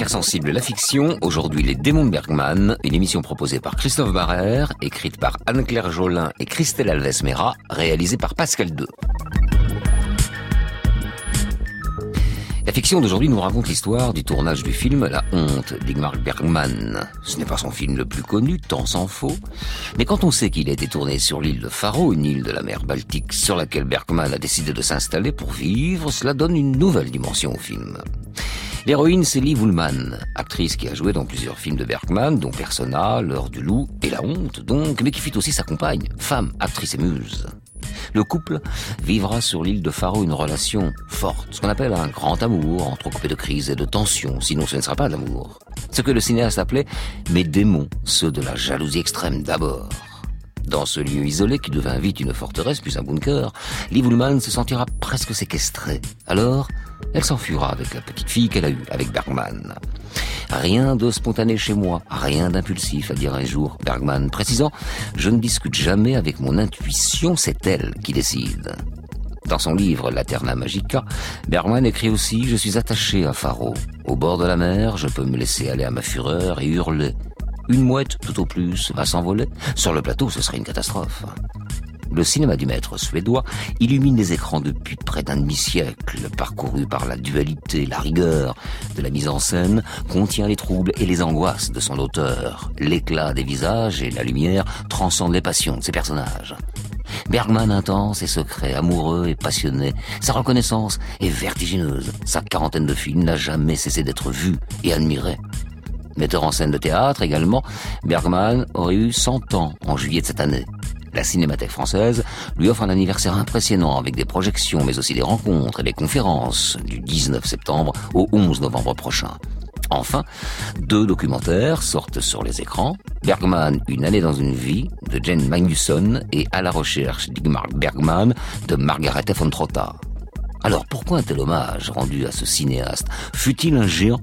Affaires sensibles, la fiction, aujourd'hui les démons de Bergman, une émission proposée par Christophe Barrère, écrite par Anne-Claire Jolin et Christelle Alves-Mera, réalisée par Pascal II. La fiction d'aujourd'hui nous raconte l'histoire du tournage du film La honte d'Igmar Bergman. Ce n'est pas son film le plus connu, tant s'en faut. Mais quand on sait qu'il a été tourné sur l'île de Faro, une île de la mer Baltique sur laquelle Bergman a décidé de s'installer pour vivre, cela donne une nouvelle dimension au film. L'héroïne, c'est Liv Ullmann, actrice qui a joué dans plusieurs films de Bergman, dont Persona, L'heure du loup et La honte, donc, mais qui fut aussi sa compagne, femme, actrice et muse. Le couple vivra sur l'île de Faro une relation forte, ce qu'on appelle un grand amour, entrecoupé de crises et de tensions, sinon ce ne sera pas l'amour. Ce que le cinéaste appelait mes démons, ceux de la jalousie extrême d'abord. Dans ce lieu isolé qui devint vite une forteresse puis un bunker, Liv Ullmann se sentira presque séquestrée. Alors, elle s'enfuira avec la petite fille qu'elle a eue, avec Bergman. Rien de spontané chez moi, rien d'impulsif, a dire un jour Bergman, précisant Je ne discute jamais avec mon intuition, c'est elle qui décide. Dans son livre Laterna Magica, Bergman écrit aussi Je suis attaché à Faro. Au bord de la mer, je peux me laisser aller à ma fureur et hurler. Une mouette, tout au plus, va s'envoler. Sur le plateau, ce serait une catastrophe. Le cinéma du maître suédois illumine les écrans depuis près d'un demi-siècle, parcouru par la dualité, la rigueur de la mise en scène, contient les troubles et les angoisses de son auteur. L'éclat des visages et la lumière transcendent les passions de ses personnages. Bergman intense et secret, amoureux et passionné, sa reconnaissance est vertigineuse. Sa quarantaine de films n'a jamais cessé d'être vu et admiré. Metteur en scène de théâtre également, Bergman aurait eu 100 ans en juillet de cette année. La Cinémathèque française lui offre un anniversaire impressionnant avec des projections mais aussi des rencontres et des conférences du 19 septembre au 11 novembre prochain. Enfin, deux documentaires sortent sur les écrans. Bergman, Une année dans une vie, de Jane Magnusson et À la recherche d'Igmar Bergman, de Margaret von Trotta. Alors pourquoi un tel hommage rendu à ce cinéaste? Fut-il un géant?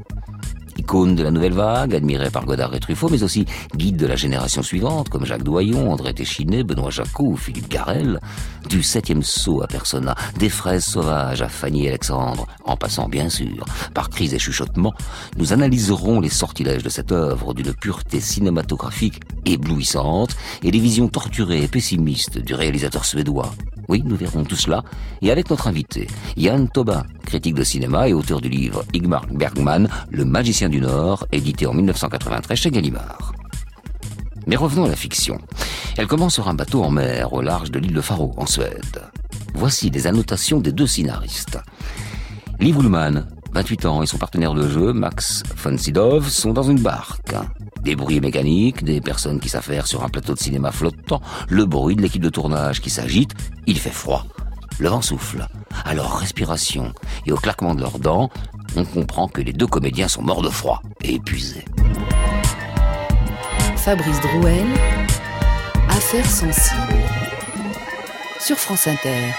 Icône de la nouvelle vague, admiré par Godard et Truffaut, mais aussi guide de la génération suivante, comme Jacques Doyon, André Téchiné, Benoît Jacot ou Philippe Garel, du septième saut à Persona, des fraises sauvages à Fanny et Alexandre, en passant bien sûr par crise et chuchotement, nous analyserons les sortilèges de cette œuvre d'une pureté cinématographique éblouissante et les visions torturées et pessimistes du réalisateur suédois. Oui, nous verrons tout cela. Et avec notre invité, Yann Tobin, critique de cinéma et auteur du livre Igmar Bergman, Le magicien du Nord, édité en 1993 chez Gallimard. Mais revenons à la fiction. Elle commence sur un bateau en mer au large de l'île de Faro, en Suède. Voici les annotations des deux scénaristes. Liv Ullmann, 28 ans, et son partenaire de jeu, Max von Sydow, sont dans une barque. Des bruits mécaniques, des personnes qui s'affairent sur un plateau de cinéma flottant, le bruit de l'équipe de tournage qui s'agite, il fait froid. Le vent souffle. À leur respiration et au claquement de leurs dents, on comprend que les deux comédiens sont morts de froid et épuisés. Fabrice Drouel, Affaires sensibles. Sur France Inter.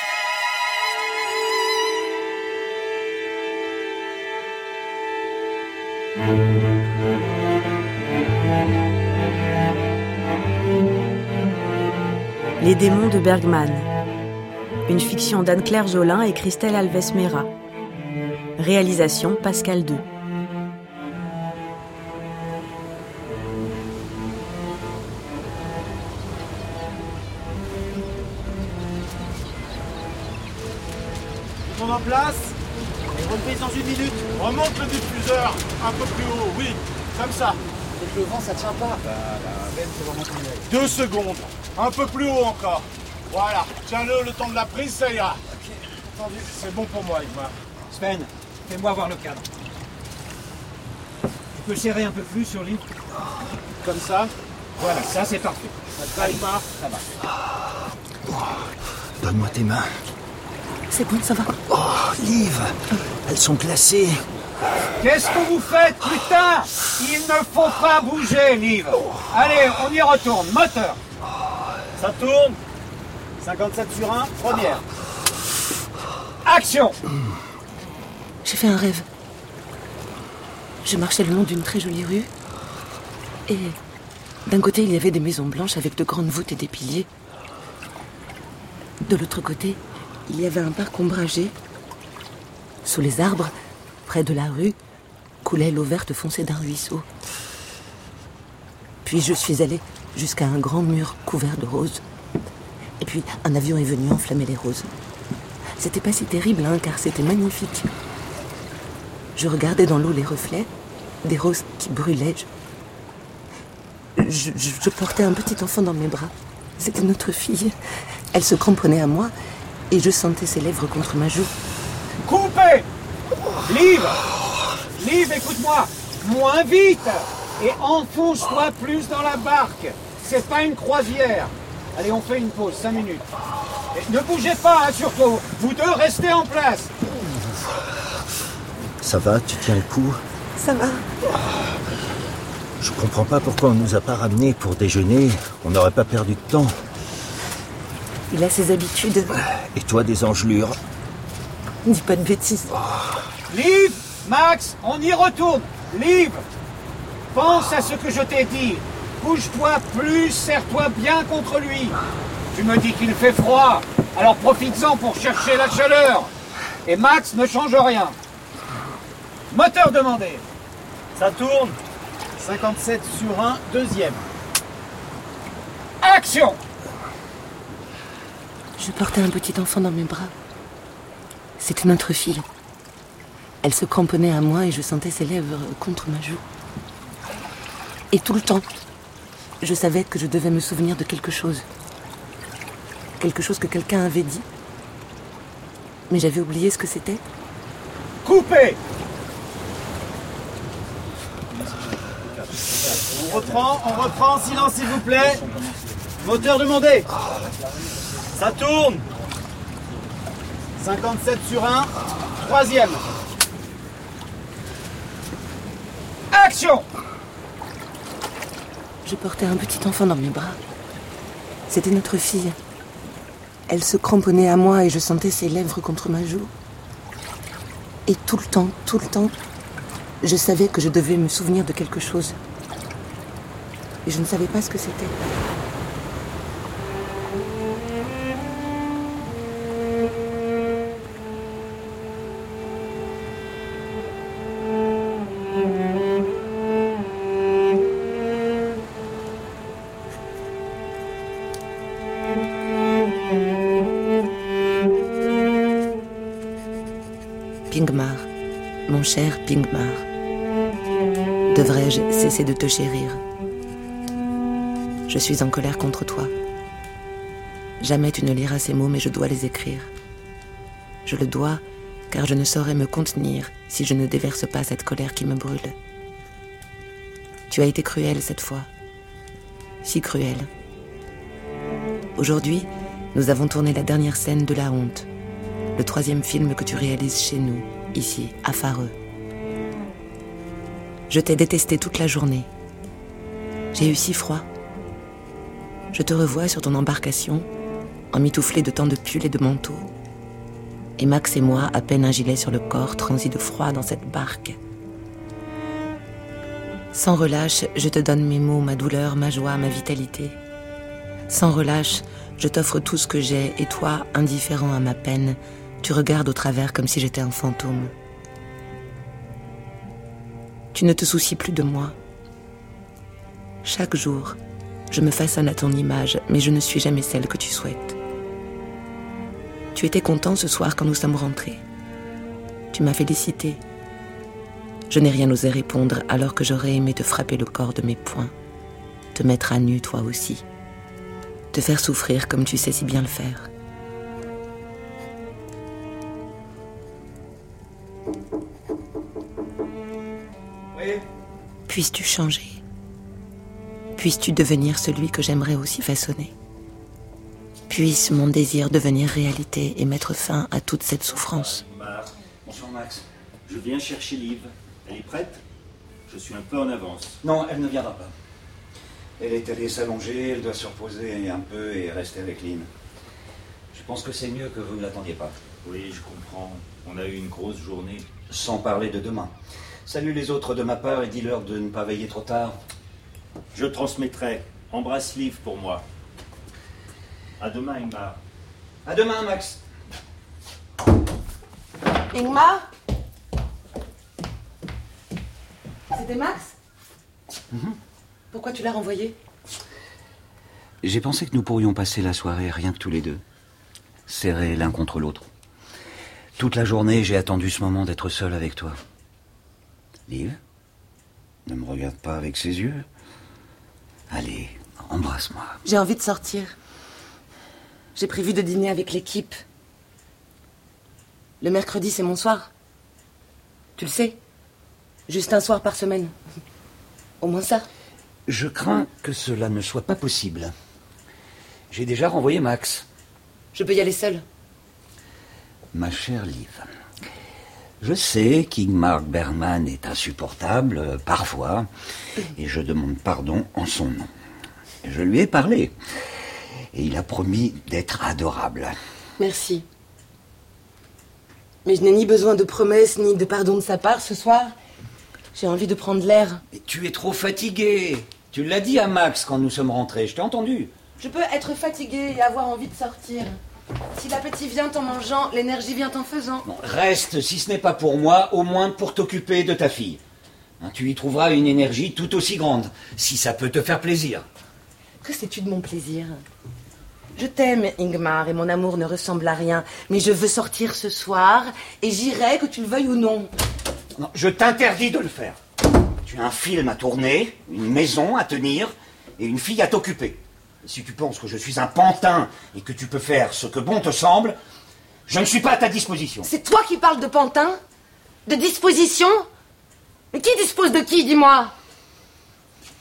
Les démons de Bergman. Une fiction d'Anne-Claire Jolin et Christelle Alves-Mera. Réalisation Pascal II. Monde en place Et reprise dans une minute. Remonte le diffuseur un peu plus haut, oui, comme ça. le vent, ça tient pas. Deux secondes, un peu plus haut encore. Voilà, tiens-le le temps de la prise, ça ira. Entendu. C'est bon pour moi, Igmar. Sven, fais-moi voir le cadre. Tu peux serrer un peu plus sur l'île Comme ça Voilà, ça c'est parfait. Ça te va, Igmar Ça va. Donne-moi tes mains. C'est bon, ça va Oh, Liv, elles sont glacées. Qu'est-ce que vous faites, putain? Il ne faut pas bouger, Liv. Allez, on y retourne. Moteur. Ça tourne 57 sur 1, première. Action J'ai fait un rêve. Je marchais le long d'une très jolie rue. Et d'un côté, il y avait des maisons blanches avec de grandes voûtes et des piliers. De l'autre côté, il y avait un parc ombragé. Sous les arbres, près de la rue, coulait l'eau verte foncée d'un ruisseau. Puis je suis allée jusqu'à un grand mur couvert de roses. Et puis un avion est venu enflammer les roses. C'était pas si terrible, hein, car c'était magnifique. Je regardais dans l'eau les reflets, des roses qui brûlaient. Je, portais un petit enfant dans mes bras. C'était notre fille. Elle se cramponnait à moi et je sentais ses lèvres contre ma joue. Coupez Liv Liv, écoute-moi Moins vite Et enfonce-toi plus dans la barque C'est pas une croisière Allez, on fait une pause, 5 minutes. Ne bougez pas, hein, surtout Vous deux, restez en place Ça va, tu tiens le coup Ça va Je comprends pas pourquoi on nous a pas ramenés pour déjeuner. On n'aurait pas perdu de temps. Il a ses habitudes. Et toi, des engelures. Dis pas de bêtises. Liv Max, on y retourne Liv Pense à ce que je t'ai dit Bouge-toi plus, serre-toi bien contre lui Tu me dis qu'il fait froid, alors profites-en pour chercher la chaleur Et Max ne change rien Moteur demandé Ça tourne 57 sur 1, deuxième. Action Je portais un petit enfant dans mes bras. C'était notre fille. Elle se cramponnait à moi et je sentais ses lèvres contre ma joue. Et tout le temps, je savais que je devais me souvenir de quelque chose. Quelque chose que quelqu'un avait dit. Mais j'avais oublié ce que c'était. Coupé On reprend, on reprend, silence s'il vous plaît. Moteur demandé. Ça tourne 57 sur 1, troisième. Action Je portais un petit enfant dans mes bras. C'était notre fille. Elle se cramponnait à moi et je sentais ses lèvres contre ma joue. Et tout le temps, tout le temps, je savais que je devais me souvenir de quelque chose. Et je ne savais pas ce que c'était. Pingmar, mon cher Pingmar. Devrais-je cesser de te chérir? Je suis en colère contre toi. Jamais tu ne liras ces mots, mais je dois les écrire. Je le dois, car je ne saurais me contenir si je ne déverse pas cette colère qui me brûle. Tu as été cruel cette fois. Si cruel. Aujourd'hui, nous avons tourné la dernière scène de La Honte, le troisième film que tu réalises chez nous, ici, à Fareux. Je t'ai détesté toute la journée. J'ai eu si froid. Je te revois sur ton embarcation, emmitouflé de tant de pulls et de manteaux. Et Max et moi, à peine un gilet sur le corps, transis de froid dans cette barque. Sans relâche, je te donne mes mots, ma douleur, ma joie, ma vitalité. Sans relâche, je t'offre tout ce que j'ai, et toi, indifférent à ma peine, tu regardes au travers comme si j'étais un fantôme. Tu ne te soucies plus de moi. Chaque jour, je me façonne à ton image, mais je ne suis jamais celle que tu souhaites. Tu étais content ce soir quand nous sommes rentrés. Tu m'as félicité. Je n'ai rien osé répondre alors que j'aurais aimé te frapper le corps de mes poings, te mettre à nu toi aussi, te faire souffrir comme tu sais si bien le faire. Oui Puisses-tu changer? Puisses-tu devenir celui que j'aimerais aussi façonner Puisse mon désir devenir réalité et mettre fin à toute cette souffrance Bonsoir Max. Je viens chercher Liv. Elle est prête? Je suis un peu en avance. Non, elle ne viendra pas. Elle est allée s'allonger, elle doit se reposer un peu et rester avec Lynn. Je pense que c'est mieux que vous ne l'attendiez pas. Oui, je comprends. On a eu une grosse journée. Sans parler de demain. Salut les autres de ma part et dis-leur de ne pas veiller trop tard. Je transmettrai. Embrasse Liv pour moi. À demain, Ingmar. À demain, Max. Ingmar? C'était Max? Pourquoi tu l'as renvoyé? J'ai pensé que nous pourrions passer la soirée rien que tous les deux, serrés l'un contre l'autre. Toute la journée, j'ai attendu ce moment d'être seul avec toi. Liv, ne me regarde pas avec ses yeux. Allez, embrasse-moi. J'ai envie de sortir. J'ai prévu de dîner avec l'équipe. Le mercredi, c'est mon soir. Tu le sais. Juste un soir par semaine. Au moins ça. Je crains que cela ne soit pas possible. J'ai déjà renvoyé Max. Je peux y aller seule. Ma chère Liv, je sais qu'Ingmar Bergman est insupportable, euh, parfois, et je demande pardon en son nom. Je lui ai parlé, et il a promis d'être adorable. Merci. Mais je n'ai ni besoin de promesses ni de pardon de sa part ce soir. J'ai envie de prendre l'air. Mais tu es trop fatigué. Tu l'as dit à Max quand nous sommes rentrés, je t'ai entendu. Je peux être fatiguée et avoir envie de sortir. Si l'appétit vient en mangeant, l'énergie vient en faisant. Bon, reste, si ce n'est pas pour moi, au moins pour t'occuper de ta fille. Hein, tu y trouveras une énergie tout aussi grande, si ça peut te faire plaisir. Que sais-tu de mon plaisir? Je t'aime, Ingmar, et mon amour ne ressemble à rien. Mais je veux sortir ce soir, et j'irai, que tu le veuilles ou non. Non, je t'interdis de le faire. Tu as un film à tourner, une maison à tenir, et une fille à t'occuper. Si tu penses que je suis un pantin et que tu peux faire ce que bon te semble, je ne suis pas à ta disposition. C'est toi qui parles de pantin De disposition Mais qui dispose de qui, dis-moi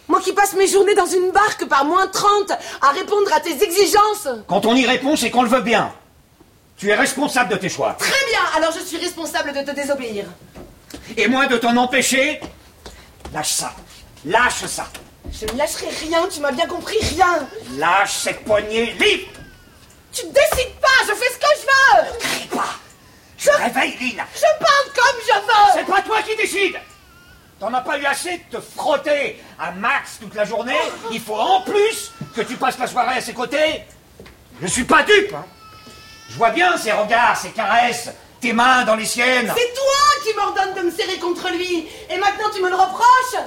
Moi qui passe mes journées dans une barque par moins 30 à répondre à tes exigences Quand on y répond, c'est qu'on le veut bien. Tu es responsable de tes choix. Très bien, alors je suis responsable de te désobéir. Et moi de t'en empêcher Lâche ça. Lâche ça. Je ne lâcherai rien, tu m'as bien compris, rien Lâche cette poignée libre. Tu ne décides pas, je fais ce que je veux Crie pas. Je réveille Lynn. Je parle comme je veux C'est pas toi qui décides. T'en as pas eu assez de te frotter à Max toute la journée. Il faut en plus que tu passes la soirée à ses côtés. Je suis pas dupe. hein. Je vois bien ses regards, ses caresses, tes mains dans les siennes. C'est toi qui m'ordonne de me serrer contre lui Et maintenant tu me le reproches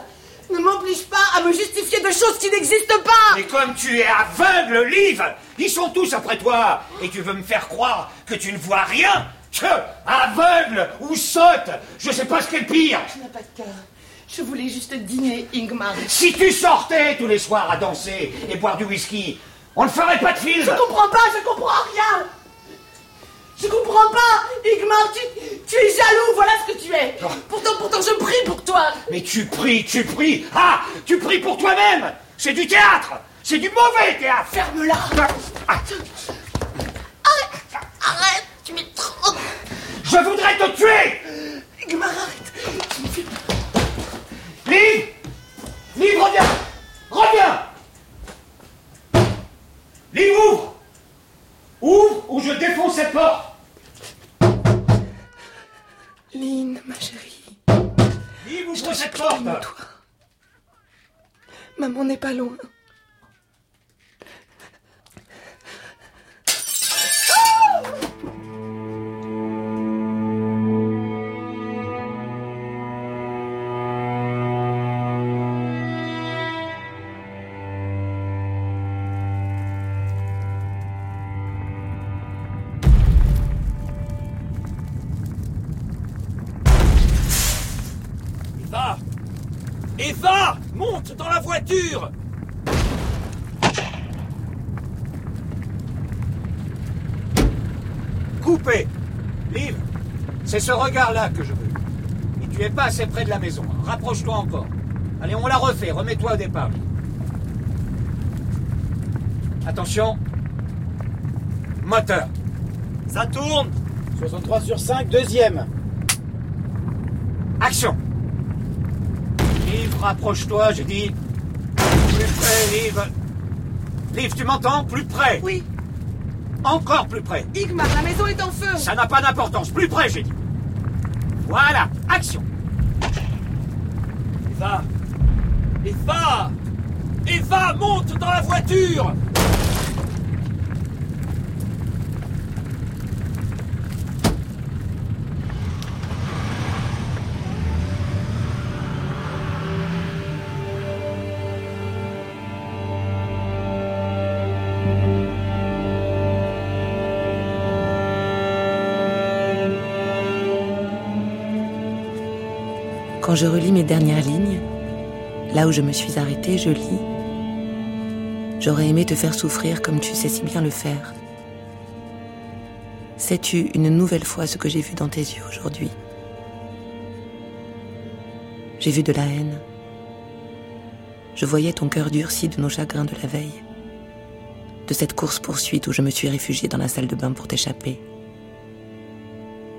Ne m'oblige pas à me justifier de choses qui n'existent pas Mais comme tu es aveugle, Liv, ils sont tous après toi. Et tu veux me faire croire que tu ne vois rien? Que aveugle ou sotte, je sais pas ce qu'est le pire. Tu n'as pas de cœur. Je voulais juste dîner, Ingmar. Si tu sortais tous les soirs à danser et boire du whisky, on ne ferait pas de film. Je comprends pas, je comprends rien Je comprends pas. Ingmar, tu, tu es jaloux, voilà ce que tu es. Pourtant, pourtant, je prie pour toi. Mais tu pries, tu pries. Ah, tu pries pour toi-même. C'est du théâtre. C'est du mauvais théâtre. Ferme-la. Ah, Arrête. Tu m'es trop... je voudrais te tuer. Ingmar, arrête. Tu me fais peur. Liv Liv, reviens Reviens. Liv, ouvre Ouvre ou je défonce cette porte ma chérie, Liv, je ouvre te cette porte. Maman n'est pas loin. C'est ce regard-là que je veux. Et tu es pas assez près de la maison. Rapproche-toi encore. Allez, on la refait. Remets-toi au départ. Attention. Moteur. Ça tourne 63 sur 5, deuxième. Action Liv, rapproche-toi, je dis. Plus près, Liv. Liv, tu m'entends? Plus près. Oui, Encore plus près. Ingmar, la maison est en feu Ça n'a pas d'importance. Plus près, j'ai dit. Voilà. Action. Eva Eva Eva, monte dans la voiture Quand je relis mes dernières lignes, là où je me suis arrêtée, je lis J'aurais aimé te faire souffrir comme tu sais si bien le faire. Sais-tu une nouvelle fois ce que j'ai vu dans tes yeux aujourd'hui? J'ai vu de la haine. Je voyais ton cœur durci de nos chagrins de la veille, de cette course-poursuite où je me suis réfugiée dans la salle de bain pour t'échapper.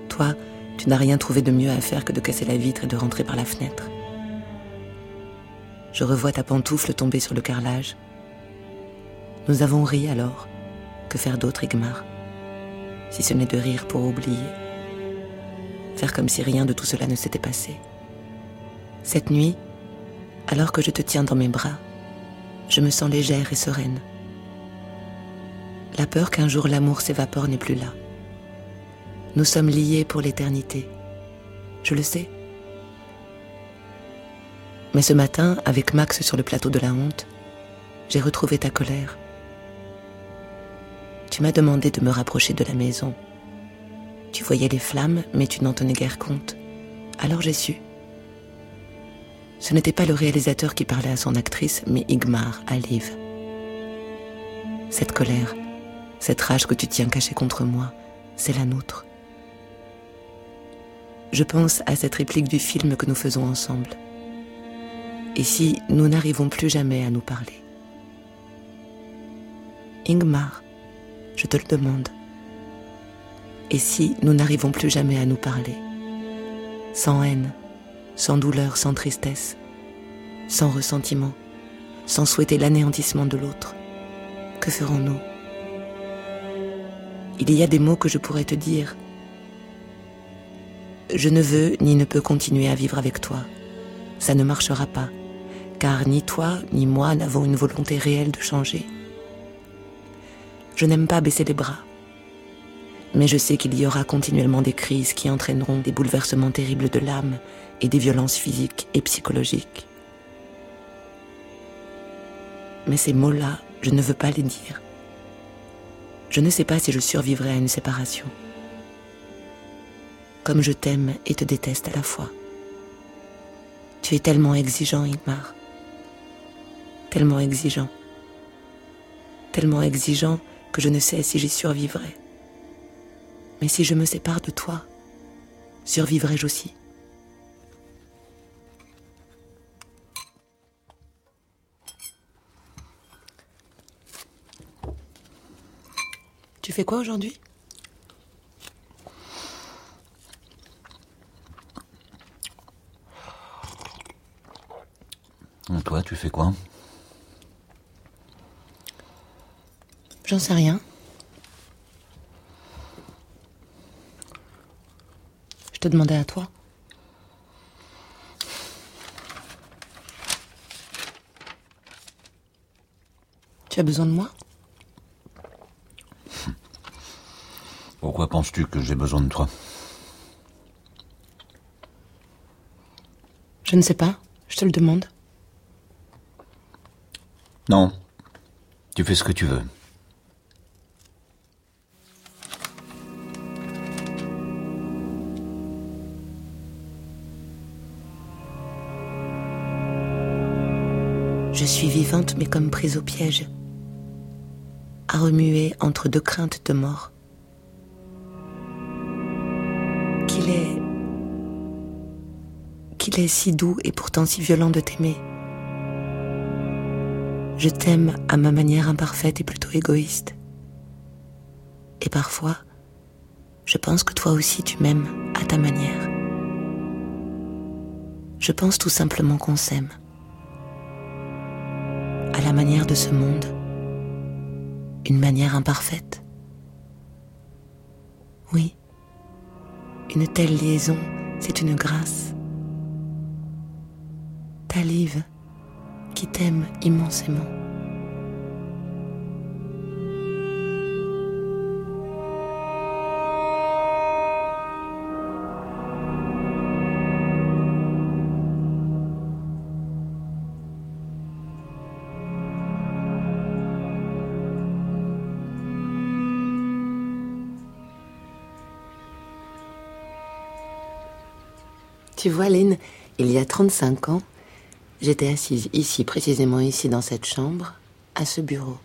Toi, tu n'as rien trouvé de mieux à faire que de casser la vitre et de rentrer par la fenêtre. Je revois ta pantoufle tomber sur le carrelage. Nous avons ri alors. Que faire d'autre, Igmar? Si ce n'est de rire pour oublier. Faire comme si rien de tout cela ne s'était passé. Cette nuit, alors que je te tiens dans mes bras, je me sens légère et sereine. La peur qu'un jour l'amour s'évapore n'est plus là. Nous sommes liés pour l'éternité. Je le sais. Mais ce matin, avec Max sur le plateau de la honte, j'ai retrouvé ta colère. Tu m'as demandé de me rapprocher de la maison. Tu voyais les flammes, mais tu n'en tenais guère compte. Alors j'ai su. Ce n'était pas le réalisateur qui parlait à son actrice, mais Igmar à Liv. Cette colère, cette rage que tu tiens cachée contre moi, c'est la nôtre. Je pense à cette réplique du film que nous faisons ensemble. Et si nous n'arrivons plus jamais à nous parler? Ingmar, je te le demande. Et si nous n'arrivons plus jamais à nous parler? Sans haine, sans douleur, sans tristesse, sans ressentiment, sans souhaiter l'anéantissement de l'autre, que ferons-nous? Il y a des mots que je pourrais te dire. Je ne veux ni ne peux continuer à vivre avec toi. Ça ne marchera pas, car ni toi ni moi n'avons une volonté réelle de changer. Je n'aime pas baisser les bras. Mais je sais qu'il y aura continuellement des crises qui entraîneront des bouleversements terribles de l'âme et des violences physiques et psychologiques. Mais ces mots-là, je ne veux pas les dire. Je ne sais pas si je survivrai à une séparation. Comme je t'aime et te déteste à la fois. Tu es tellement exigeant, Igmar. Tellement exigeant. Tellement exigeant que je ne sais si j'y survivrai. Mais si je me sépare de toi, survivrai-je aussi? Tu fais quoi aujourd'hui? Et toi, tu fais quoi? J'en sais rien. Je te demandais à toi. Tu as besoin de moi? Pourquoi penses-tu que j'ai besoin de toi? Je ne sais pas. Je te le demande. Non. Tu fais ce que tu veux. Je suis vivante mais comme prise au piège, à remuer entre deux craintes de mort. Qu'il est... qu'il est si doux et pourtant si violent de t'aimer. Je t'aime à ma manière imparfaite et plutôt égoïste. Et parfois, je pense que toi aussi tu m'aimes à ta manière. Je pense tout simplement qu'on s'aime à la manière de ce monde, une manière imparfaite. Oui, une telle liaison, c'est une grâce. Ta Liv, qui t'aime immensément. Tu vois, Lynn, il y a 35 ans, j'étais assise ici, précisément ici, dans cette chambre, à ce bureau.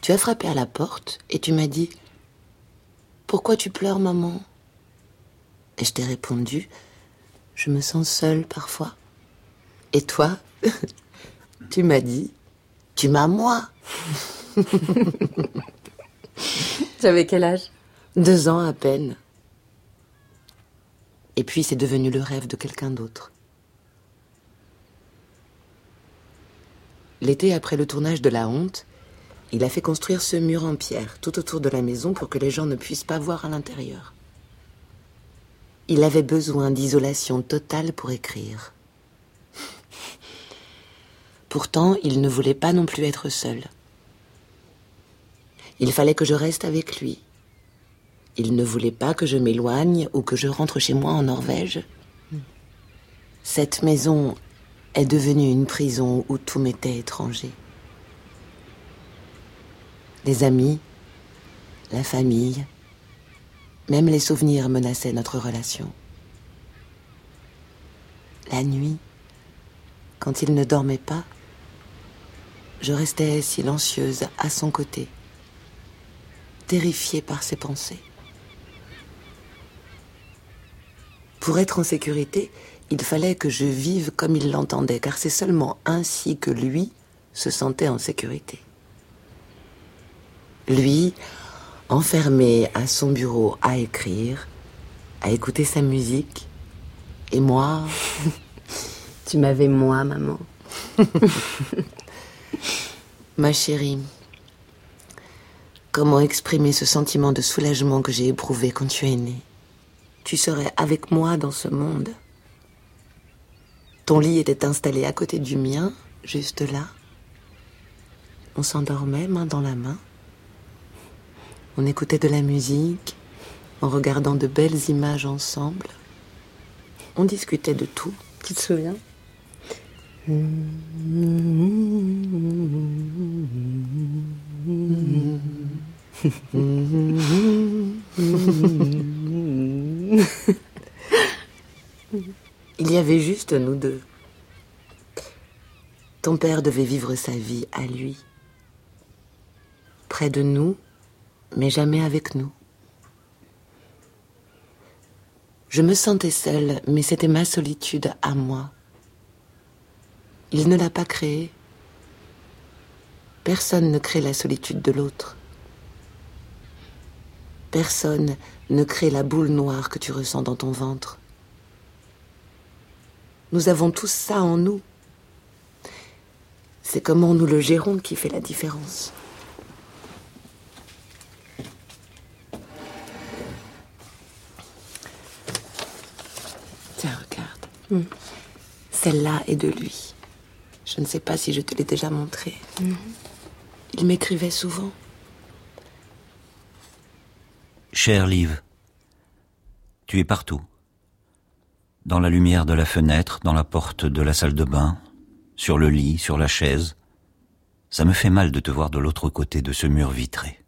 Tu as frappé à la porte et tu m'as dit Pourquoi tu pleures, maman? Et je t'ai répondu Je me sens seule parfois. Et toi, tu m'as dit Tu m'as moi J'avais quel âge? Deux ans à peine. Et puis c'est devenu le rêve de quelqu'un d'autre. L'été après le tournage de La Honte, il a fait construire ce mur en pierre tout autour de la maison pour que les gens ne puissent pas voir à l'intérieur. Il avait besoin d'isolation totale pour écrire. Pourtant, il ne voulait pas non plus être seul. Il fallait que je reste avec lui. Il ne voulait pas que je m'éloigne ou que je rentre chez moi en Norvège. Cette maison est devenue une prison où tout m'était étranger. Les amis, la famille, même les souvenirs menaçaient notre relation. La nuit, quand il ne dormait pas, je restais silencieuse à son côté, terrifiée par ses pensées. Pour être en sécurité, il fallait que je vive comme il l'entendait, car c'est seulement ainsi que lui se sentait en sécurité. Lui, enfermé à son bureau à écrire, à écouter sa musique, et moi... tu m'avais moi, maman. Ma chérie, comment exprimer ce sentiment de soulagement que j'ai éprouvé quand tu es née? Tu serais avec moi dans ce monde. Ton lit était installé à côté du mien, juste là. On s'endormait main dans la main. On écoutait de la musique, en regardant de belles images ensemble. On discutait de tout. Tu te souviens? Il y avait juste nous deux. Ton père devait vivre sa vie à lui. Près de nous, mais jamais avec nous. Je me sentais seule, mais c'était ma solitude à moi. Il ne l'a pas créée. Personne ne crée la solitude de l'autre. Personne ne crée la boule noire que tu ressens dans ton ventre. Nous avons tous ça en nous. C'est comment nous le gérons qui fait la différence. Tiens, regarde. Hmm. Celle-là est de lui. Je ne sais pas si je te l'ai déjà montrée. Hmm. Il m'écrivait souvent. Cher Liv, tu es partout. Dans la lumière de la fenêtre, dans la porte de la salle de bain, sur le lit, sur la chaise. Ça me fait mal de te voir de l'autre côté de ce mur vitré.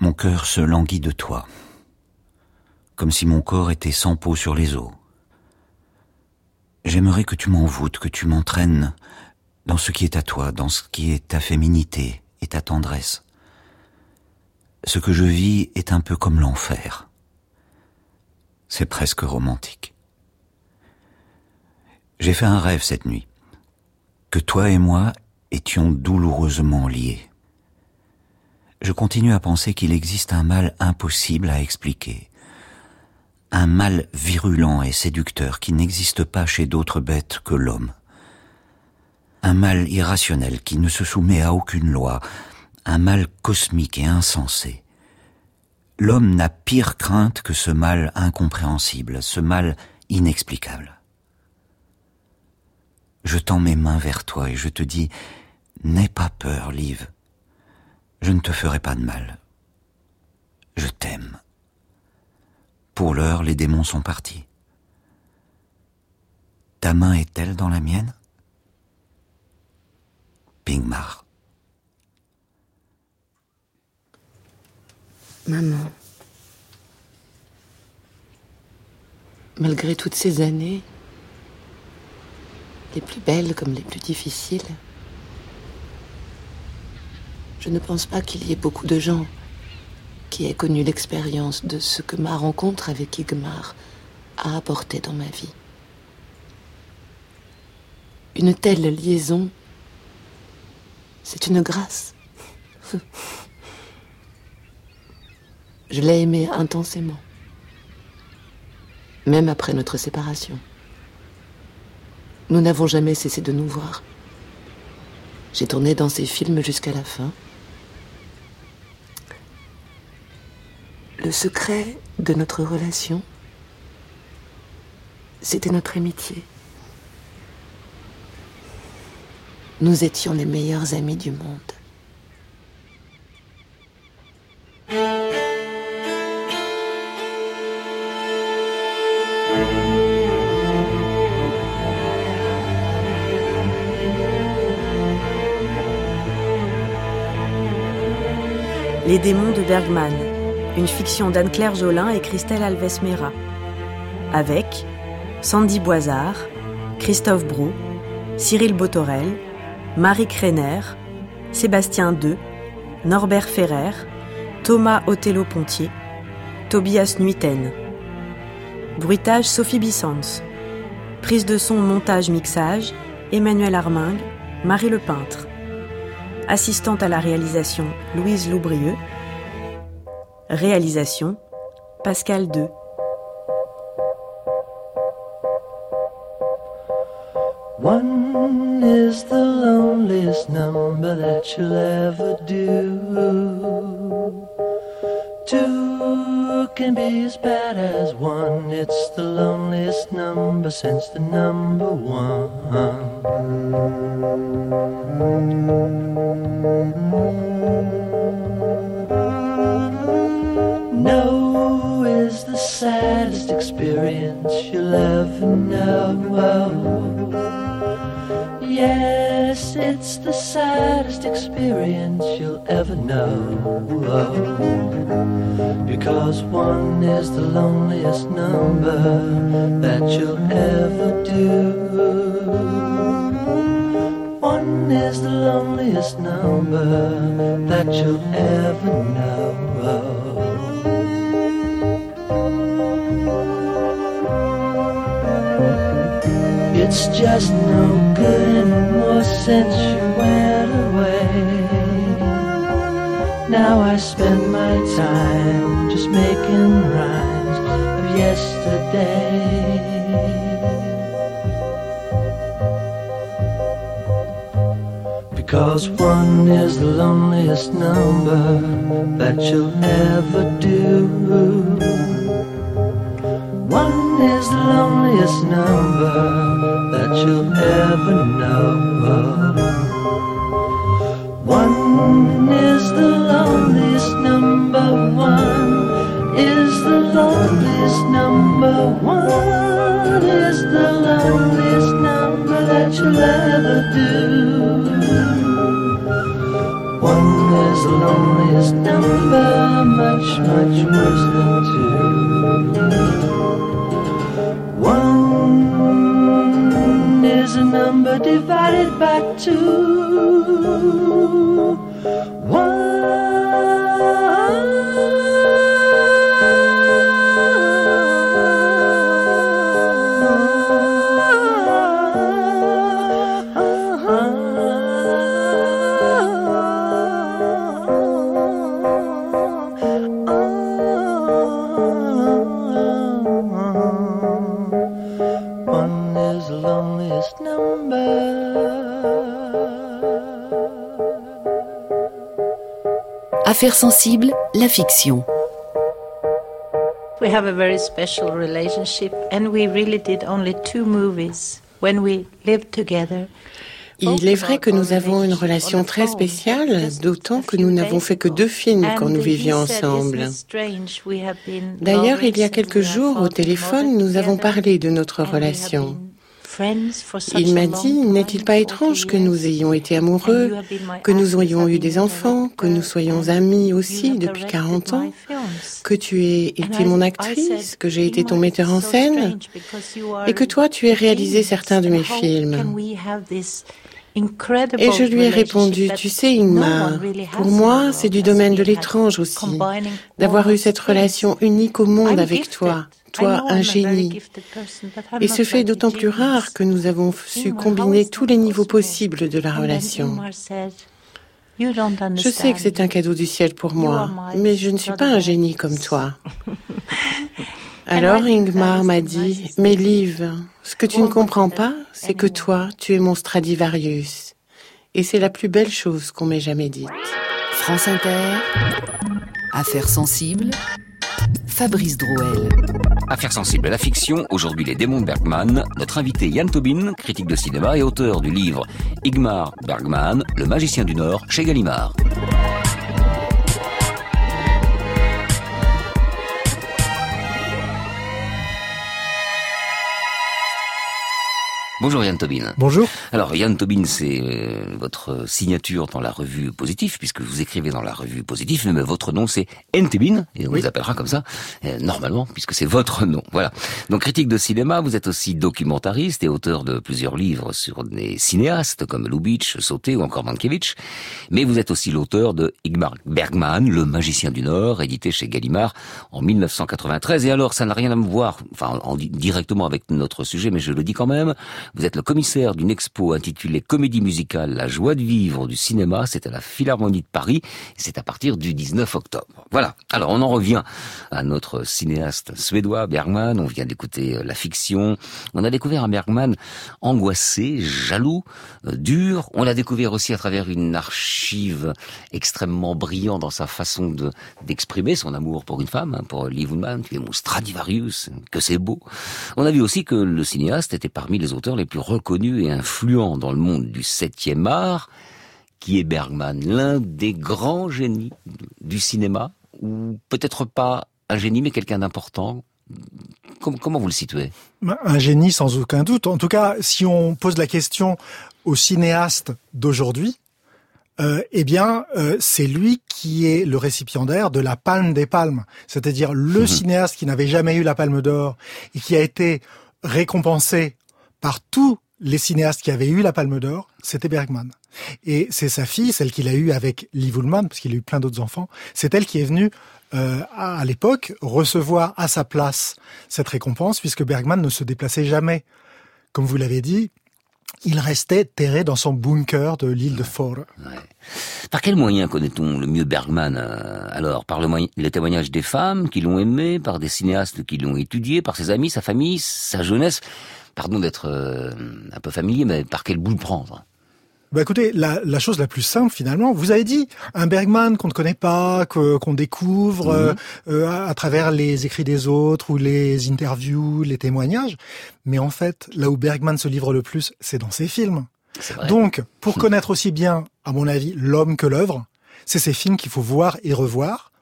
Mon cœur se languit de toi, comme si mon corps était sans peau sur les os. J'aimerais que tu m'envoûtes, que tu m'entraînes dans ce qui est à toi, dans ce qui est ta féminité et ta tendresse. Ce que je vis est un peu comme l'enfer. C'est presque romantique. J'ai fait un rêve cette nuit, que toi et moi étions douloureusement liés. Je continue à penser qu'il existe un mal impossible à expliquer, un mal virulent et séducteur qui n'existe pas chez d'autres bêtes que l'homme, un mal irrationnel qui ne se soumet à aucune loi, un mal cosmique et insensé. L'homme n'a pire crainte que ce mal incompréhensible, ce mal inexplicable. Je tends mes mains vers toi et je te dis, n'aie pas peur, Liv. Je ne te ferai pas de mal. Je t'aime. Pour l'heure, les démons sont partis. Ta main est-elle dans la mienne? Pingmar. Maman. Malgré toutes ces années, les plus belles comme les plus difficiles, je ne pense pas qu'il y ait beaucoup de gens qui aient connu l'expérience de ce que ma rencontre avec Igmar a apporté dans ma vie. Une telle liaison, c'est une grâce. Je l'ai aimé intensément, même après notre séparation. Nous n'avons jamais cessé de nous voir. J'ai tourné dans ses films jusqu'à la fin. Le secret de notre relation, c'était notre amitié. Nous étions les meilleurs amis du monde. Les démons de Bergman, une fiction d'Anne-Claire Jolin et Christelle Alves Mera. Avec Sandy Boisard, Christophe Brou, Cyril Botorel, Marie Krener, Sébastien Deux, Norbert Ferrer, Thomas Othello-Pontier, Tobias Nuiten. Bruitage Sophie Bissans. Prise de son, montage, mixage, Emmanuel Armingue, Marie Le Peintre. Assistante à la réalisation, Louise Loubrieux. Réalisation, Pascal Deux. One is the loneliest number that you'll ever do. Two can be as bad as one. It's the loneliest number since the number one. No is the saddest experience you'll ever know. Yes, it's the saddest experience you'll ever know. Because one is the loneliest number that you'll ever do. One is the loneliest number that you'll ever know. It's just no good anymore since you went away. Now I spend my time just making rhymes of yesterday. Because one is the loneliest number that you'll ever do. Loneliest number that you'll ever know. One is the loneliest number. One is the loneliest number. One is the loneliest number that you'll ever do. One is the loneliest number, much, much worse than two. A number divided by two. One Affaires sensibles, la fiction. We have a very special relationship, and we really did only two movies when we lived together. Il est vrai que nous avons une relation très spéciale, d'autant que nous n'avons fait que deux films quand nous vivions ensemble. D'ailleurs, il y a quelques jours, au téléphone, nous avons parlé de notre relation. Il m'a dit, n'est-il pas étrange que nous ayons été amoureux, que nous ayons eu des enfants, que nous soyons amis aussi depuis 40 ans, que tu aies été mon actrice, que j'ai été ton metteur en scène, et que toi tu aies réalisé certains de mes films. Et je lui ai répondu, tu sais, Ingmar, pour moi, c'est du domaine de l'étrange aussi, d'avoir eu cette relation unique au monde avec toi, toi, un génie. Et ce fait d'autant plus rare que nous avons su combiner tous les niveaux possibles de la relation. Je sais que c'est un cadeau du ciel pour moi, mais je ne suis pas un génie comme toi. Alors Ingmar m'a dit, mais Liv, ce que tu ne comprends pas, c'est que toi, tu es mon Stradivarius. Et c'est la plus belle chose qu'on m'ait jamais dite. France Inter, Affaires sensibles, Fabrice Drouel. Affaires sensibles à la fiction, aujourd'hui les démons de Bergman, notre invité Yann Tobin, critique de cinéma et auteur du livre Igmar Bergman, le magicien du Nord, chez Gallimard. Bonjour Yann Tobin. Bonjour. Alors Yann Tobin, c'est euh, votre signature dans la revue Positif, puisque vous écrivez dans la revue Positif, mais votre nom c'est N Tobin, et on vous appellera comme ça, euh, normalement, puisque c'est votre nom. Voilà. Donc critique de cinéma, vous êtes aussi documentariste et auteur de plusieurs livres sur des cinéastes comme Lubitsch, Sauté ou encore Mankiewicz, mais vous êtes aussi l'auteur de Igmar Bergman, Le magicien du Nord, édité chez Gallimard en 1993. Et alors, ça n'a rien à me voir, enfin, en, directement avec notre sujet, mais je le dis quand même, vous êtes le commissaire d'une expo intitulée Comédie musicale, la joie de vivre du cinéma. C'est à la Philharmonie de Paris. C'est à partir du 19 octobre. Voilà. Alors, on en revient à notre cinéaste suédois, Bergman. On vient d'écouter euh, la fiction. On a découvert un Bergman angoissé, jaloux, euh, dur. On l'a découvert aussi à travers une archive extrêmement brillante dans sa façon de d'exprimer son amour pour une femme, hein, pour Liv Ullmann, qui est mon Stradivarius, que c'est beau. On a vu aussi que le cinéaste était parmi les auteurs les plus reconnus et influents dans le monde du septième art, qui est Bergman, l'un des grands génies du cinéma, ou peut-être pas un génie, mais quelqu'un d'important. Comment vous le situez? Un génie sans aucun doute. En tout cas, si on pose la question aux cinéastes d'aujourd'hui, euh, eh bien, euh, c'est lui qui est le récipiendaire de la Palme des Palmes, c'est-à-dire le mmh. cinéaste qui n'avait jamais eu la Palme d'Or et qui a été récompensé par tous les cinéastes qui avaient eu la Palme d'Or, c'était Bergman. Et c'est sa fille, celle qu'il a eue avec Liv Ullmann, parce qu'il a eu plein d'autres enfants, c'est elle qui est venue euh, à, l'époque recevoir à sa place cette récompense, puisque Bergman ne se déplaçait jamais. Comme vous l'avez dit, il restait terré dans son bunker de l'île de Fort. Par quel moyen connaît-on le mieux Bergman euh, Alors, par le les témoignages des femmes qui l'ont aimé, par des cinéastes qui l'ont étudié, par ses amis, sa famille, sa jeunesse? Pardon d'être euh, un peu familier, mais par quel bout le prendre? Bah écoutez, la, la, chose la plus simple finalement, vous avez dit un Bergman qu'on ne connaît pas, qu'on découvre mhm. euh, euh, à, travers les écrits des autres ou les interviews, les témoignages. Mais en fait, là où Bergman se livre le plus, c'est dans ses films. Donc, pour connaître aussi bien, à mon avis, l'homme que l'œuvre, c'est ces films qu'il faut voir et revoir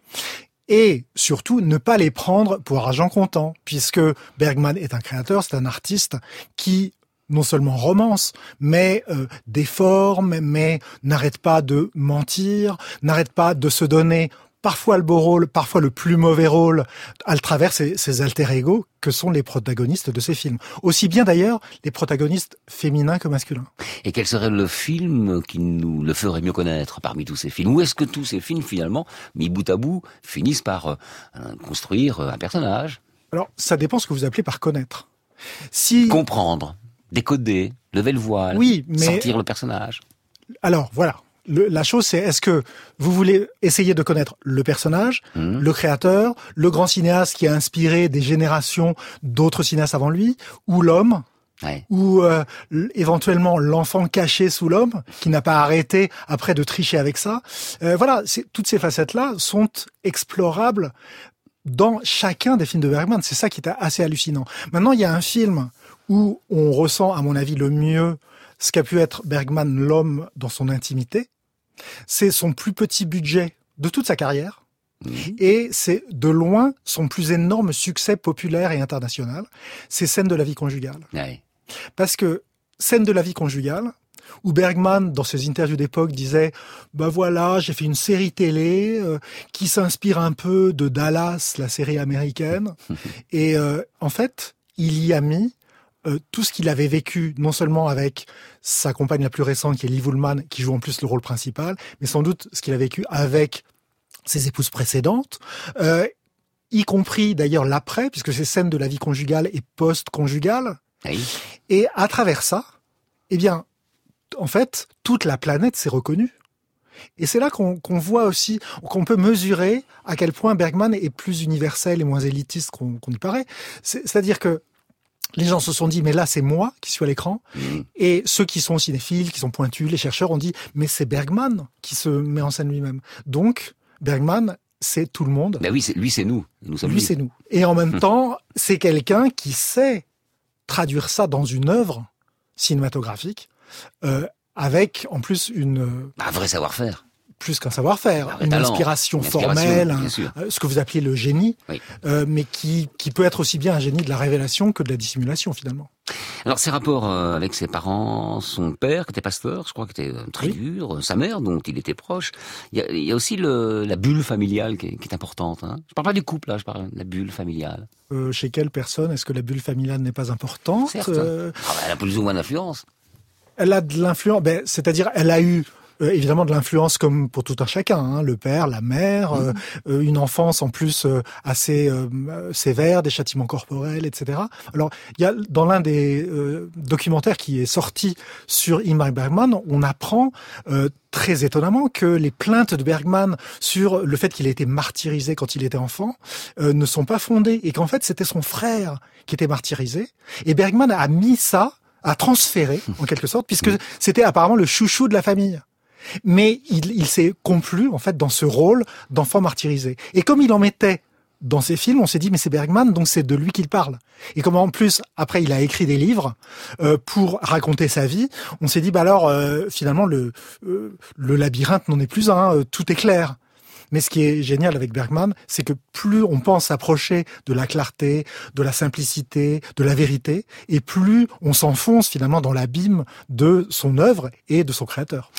et surtout ne pas les prendre pour argent comptant, puisque Bergman est un créateur, c'est un artiste qui non seulement romance, mais euh, déforme, mais n'arrête pas de mentir, n'arrête pas de se donner parfois le beau rôle, parfois le plus mauvais rôle, à travers ces, alter ego que sont les protagonistes de ces films. Aussi bien d'ailleurs les protagonistes féminins que masculins. Et quel serait le film qui nous le ferait mieux connaître parmi tous ces films? Ou est-ce que tous ces films, finalement, mis bout à bout, finissent par euh, construire un personnage? Alors, ça dépend ce que vous appelez par connaître. Si... Comprendre, décoder, lever le voile, oui, mais... sortir le personnage. Alors, voilà la chose, c'est est-ce que vous voulez essayer de connaître le personnage, mmh. le créateur, le grand cinéaste qui a inspiré des générations d'autres cinéastes avant lui, ou l'homme ou euh, éventuellement l'enfant caché sous l'homme qui n'a pas arrêté après de tricher avec ça. Euh, voilà, toutes ces facettes-là sont explorables dans chacun des films de Bergman. C'est ça qui est assez hallucinant. Maintenant, il y a un film où on ressent, à mon avis, le mieux ce qu'a pu être Bergman l'homme dans son intimité, c'est son plus petit budget de toute sa carrière. Mhm. Et c'est de loin son plus énorme succès populaire et international, c'est scènes de la vie conjugale. Parce que scène de la vie conjugale, où Bergman, dans ses interviews d'époque, disait bah voilà, j'ai fait une série télé euh, qui s'inspire un peu de Dallas, la série américaine, et euh, en fait, il y a mis euh, tout ce qu'il avait vécu, non seulement avec sa compagne la plus récente, qui est Liv Ullmann, qui joue en plus le rôle principal, mais sans doute ce qu'il a vécu avec ses épouses précédentes, y compris d'ailleurs l'après, puisque c'est scène de la vie conjugale et post-conjugale. Et à travers ça, eh bien, en fait, toute la planète s'est reconnue. Et c'est là qu'on voit aussi, qu'on peut mesurer à quel point Bergman est plus universel et moins élitiste qu'on y paraît. C'est-à-dire que les gens se sont dit, mais là, c'est moi qui suis à l'écran. Mmh. Et ceux qui sont cinéphiles, qui sont pointus, les chercheurs ont dit, mais c'est Bergman qui se met en scène lui-même. Donc, Bergman, c'est tout le monde. Ben oui, lui, c'est nous. nous sommes lui, c'est nous. Et en même temps, c'est quelqu'un qui sait traduire ça dans une œuvre cinématographique euh, avec en plus une un vrai savoir-faire plus qu'un savoir-faire, une, inspiration formelle, euh, ce que vous appelez le génie, euh, mais qui, qui peut être aussi bien un génie de la révélation que de la dissimulation finalement. Alors ses rapports euh, avec ses parents, son père qui était pasteur, je crois qu'il était très dur, sa mère dont il était proche. Il y a, il y a aussi le, la bulle familiale qui est, qui est importante. Hein. Je parle pas du couple là, je parle de la bulle familiale. Euh, chez quelle personne est-ce que la bulle familiale n'est pas importante euh... ah bah, Elle a plus ou moins d'influence. Elle a de l'influence, ben, c'est-à-dire elle a eu euh, évidemment de l'influence comme pour tout un chacun, hein, le père, la mère, euh, euh, une enfance en plus assez sévère, des châtiments corporels, etc. Alors il y a dans l'un des documentaires qui est sorti sur Ingmar Bergman, on apprend très étonnamment que les plaintes de Bergman sur le fait qu'il ait été martyrisé quand il était enfant ne sont pas fondées et qu'en fait c'était son frère qui était martyrisé. Et Bergman a mis ça a transféré en quelque sorte puisque c'était apparemment le chouchou de la famille mais il, s'est complu en fait dans ce rôle d'enfant martyrisé. Et comme il en mettait dans ses films, on s'est dit mais c'est Bergman, donc c'est de lui qu'il parle. Et comme en plus après il a écrit des livres euh, pour raconter sa vie, on s'est dit bah alors euh, finalement le euh, le labyrinthe n'en est plus un, tout est clair. Mais ce qui est génial avec Bergman, c'est que plus on pense s'approcher de la clarté, de la simplicité, de la vérité, et plus on s'enfonce finalement dans l'abîme de son œuvre et de son créateur.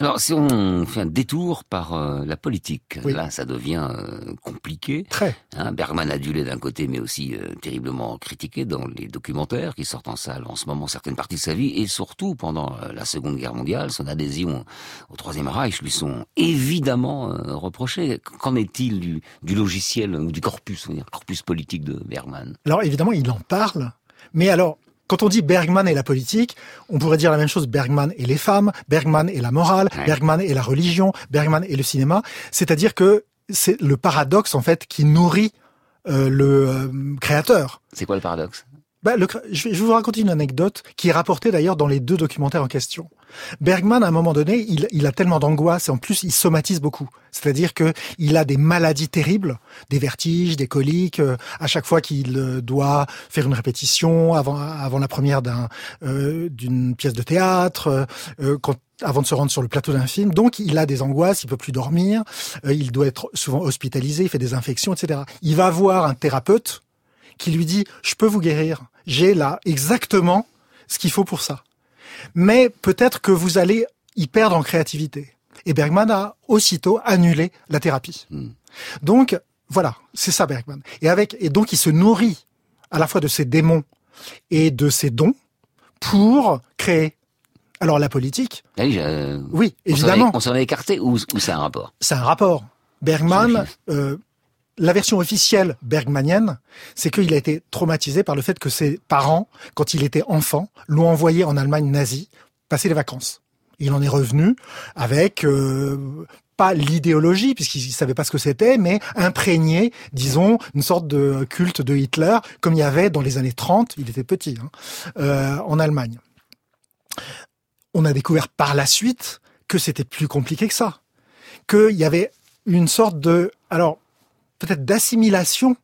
Alors, si on fait un détour par euh, la politique, là, ça devient euh, compliqué. Très. Hein, Bergman adulé d'un côté, mais aussi euh, terriblement critiqué dans les documentaires qui sortent en salle en ce moment, certaines parties de sa vie, et surtout pendant la Seconde Guerre mondiale, son adhésion au Troisième Reich lui sont évidemment reprochées. Qu'en est-il du, du, logiciel ou du corpus, on dire, corpus politique de Bergman? Alors, évidemment, il en parle. Mais alors, quand on dit Bergman et la politique, on pourrait dire la même chose Bergman et les femmes, Bergman et la morale, Bergman et la religion, Bergman et le cinéma. C'est-à-dire que c'est le paradoxe en fait qui nourrit euh, le euh, créateur. C'est quoi le paradoxe? Bah, je, vais, vous raconter une anecdote qui est rapportée d'ailleurs dans les deux documentaires en question. Bergman, à un moment donné, il, a tellement d'angoisse et en plus il somatise beaucoup. C'est-à-dire que il a des maladies terribles, des vertiges, des coliques. Euh, à chaque fois qu'il euh, doit faire une répétition avant avant la première euh, d'une pièce de théâtre, avant de se rendre sur le plateau d'un film. Donc, il a des angoisses, il peut plus dormir, il doit être souvent hospitalisé, il fait des infections, etc. Il va voir un thérapeute qui lui dit je peux vous guérir, j'ai là exactement ce qu'il faut pour ça. Mais peut-être que vous allez y perdre en créativité. Et Bergman a aussitôt annulé la thérapie. Hmm. Donc voilà, c'est ça Bergman. Et avec et donc il se nourrit à la fois de ses démons et de ses dons pour créer. Alors la politique. Ah oui, évidemment. On s'en est écarté ou, ou c'est un rapport? C'est un rapport. Bergman, la version officielle bergmanienne, c'est qu'il a été traumatisé par le fait que ses parents, quand il était enfant, l'ont envoyé en Allemagne nazie passer les vacances. Il en est revenu avec euh, pas l'idéologie puisqu'il savait pas ce que c'était, mais imprégné, disons, une sorte de culte de Hitler comme il y avait dans les années 30, il était petit, hein, euh, en Allemagne. On a découvert par la suite que c'était plus compliqué que ça, qu'il y avait une sorte de, alors peut-être d'assimilation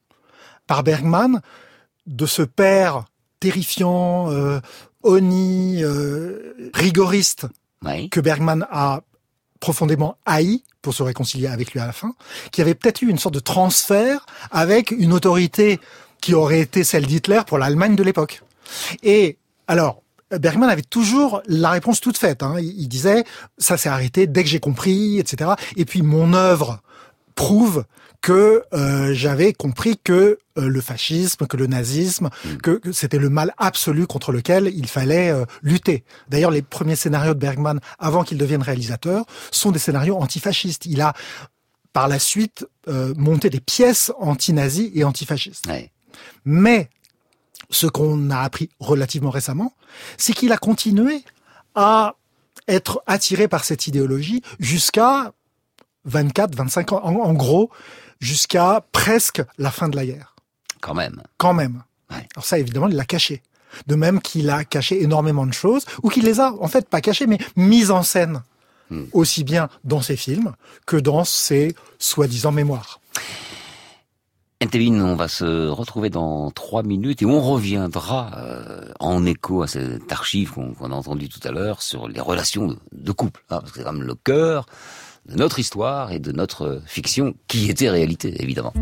par Bergman de ce père terrifiant, euh, oni, euh, rigoriste que Bergman a profondément haï pour se réconcilier avec lui à la fin, qui avait peut-être eu une sorte de transfert avec une autorité qui aurait été celle d'Hitler pour l'Allemagne de l'époque. Et Alors, Bergman avait toujours la réponse toute faite. Hein. Il, disait ça s'est arrêté dès que j'ai compris, etc. Et puis mon œuvre prouve que euh, j'avais compris que euh, le fascisme, que le nazisme, mm. que, c'était le mal absolu contre lequel il fallait euh, lutter. D'ailleurs, les premiers scénarios de Bergman, avant qu'il devienne réalisateur, sont des scénarios antifascistes. Il a par la suite monté des pièces anti-nazis et antifascistes. Mais ce qu'on a appris relativement récemment, c'est qu'il a continué à être attiré par cette idéologie jusqu'à 24, 25 ans. En, gros, jusqu'à presque la fin de la guerre. Quand même. Quand même. Alors ça, évidemment, il l'a caché. De même qu'il a caché énormément de choses, ou qu'il les a, en fait, pas cachées, mais mises en scène. Hmm. Aussi bien dans ses films que dans ses soi-disant mémoires. Entebin, on va se retrouver dans trois minutes et on reviendra euh, en écho à cette archive qu'on a entendu tout à l'heure sur les relations de, couple. Hein, parce que c'est quand même le cœur de notre histoire et de notre fiction qui était réalité, évidemment.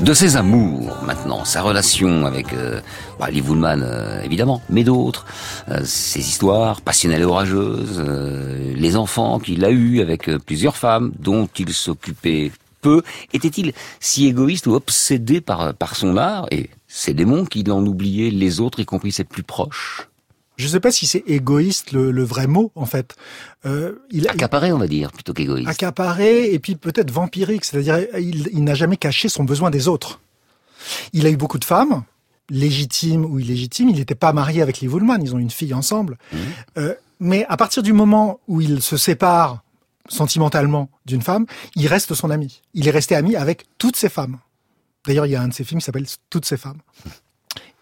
De ses amours maintenant, sa relation avec euh, bah, Woolman euh, évidemment, mais d'autres, euh, ses histoires passionnelles et orageuses, euh, les enfants qu'il a eus avec plusieurs femmes dont il s'occupait peu. Était-il si égoïste ou obsédé par, par son art et ses démons qu'il en oubliait les autres, y compris ses plus proches? Je ne sais pas si c'est égoïste le, vrai mot en fait. Euh, il accaparé, on va dire, plutôt qu'égoïste. Accaparé et puis peut-être vampirique, c'est-à-dire il, il n'a jamais caché son besoin des autres. Il a eu beaucoup de femmes, légitimes ou illégitimes. Il n'était pas marié avec Lee Woolman, ils ont une fille ensemble. Mmh. Euh, mais à partir du moment où il se sépare sentimentalement d'une femme, il reste son ami. Il est resté ami avec toutes ses femmes. D'ailleurs, il y a un de ses films qui s'appelle Toutes ces femmes